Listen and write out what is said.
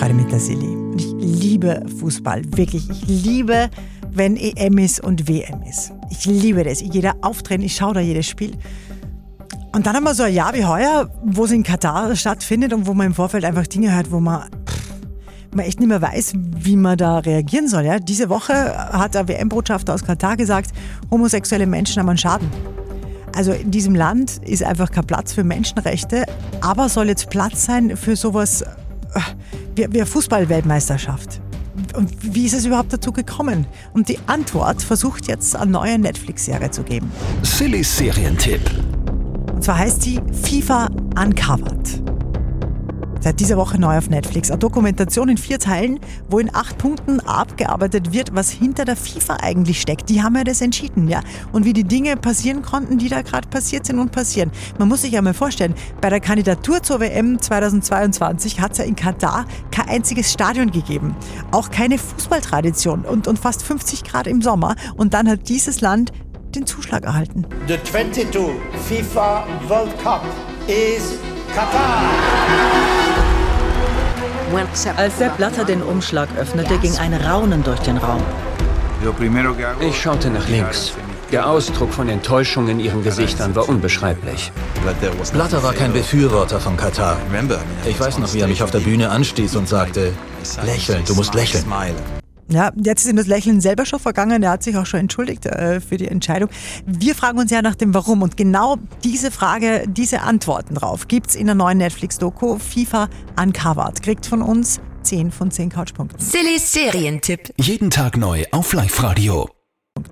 Freude mit der Silly. Und ich liebe Fußball, wirklich. Ich liebe, wenn EM ist und WM ist. Ich liebe das. Da auftreten, ich schaue da jedes Spiel. Und dann haben wir so ein Jahr wie heuer, wo es in Katar stattfindet und wo man im Vorfeld einfach Dinge hört, wo man, pff, man echt nicht mehr weiß, wie man da reagieren soll. Ja? Diese Woche hat der WM-Botschafter aus Katar gesagt, homosexuelle Menschen haben einen Schaden. Also in diesem Land ist einfach kein Platz für Menschenrechte, aber soll jetzt Platz sein für sowas wie eine Fußball-Weltmeisterschaft. Und wie ist es überhaupt dazu gekommen? Und die Antwort versucht jetzt eine neue Netflix-Serie zu geben. Sillys Serientipp. Und zwar heißt sie FIFA Uncovered. Seit dieser Woche neu auf Netflix. Eine Dokumentation in vier Teilen, wo in acht Punkten abgearbeitet wird, was hinter der FIFA eigentlich steckt. Die haben ja das entschieden, ja. Und wie die Dinge passieren konnten, die da gerade passiert sind und passieren. Man muss sich ja mal vorstellen, bei der Kandidatur zur WM 2022 hat es ja in Katar kein einziges Stadion gegeben. Auch keine Fußballtradition und, und fast 50 Grad im Sommer. Und dann hat dieses Land den Zuschlag erhalten. The 22 FIFA World Cup is Qatar. Als Sepp Blatter den Umschlag öffnete, ging ein Raunen durch den Raum. Ich schaute nach links. Der Ausdruck von Enttäuschung in ihren Gesichtern war unbeschreiblich. Blatter war kein Befürworter von Katar. Ich weiß noch, wie er mich auf der Bühne anstieß und sagte, lächeln, du musst lächeln. Ja, jetzt ist ihm das Lächeln selber schon vergangen. Er hat sich auch schon entschuldigt äh, für die Entscheidung. Wir fragen uns ja nach dem Warum. Und genau diese Frage, diese Antworten drauf gibt's in der neuen Netflix-Doku FIFA Uncovered. Kriegt von uns 10 von 10 Couchpunkten. Sillys Serientipp. Jeden Tag neu auf Live-Radio.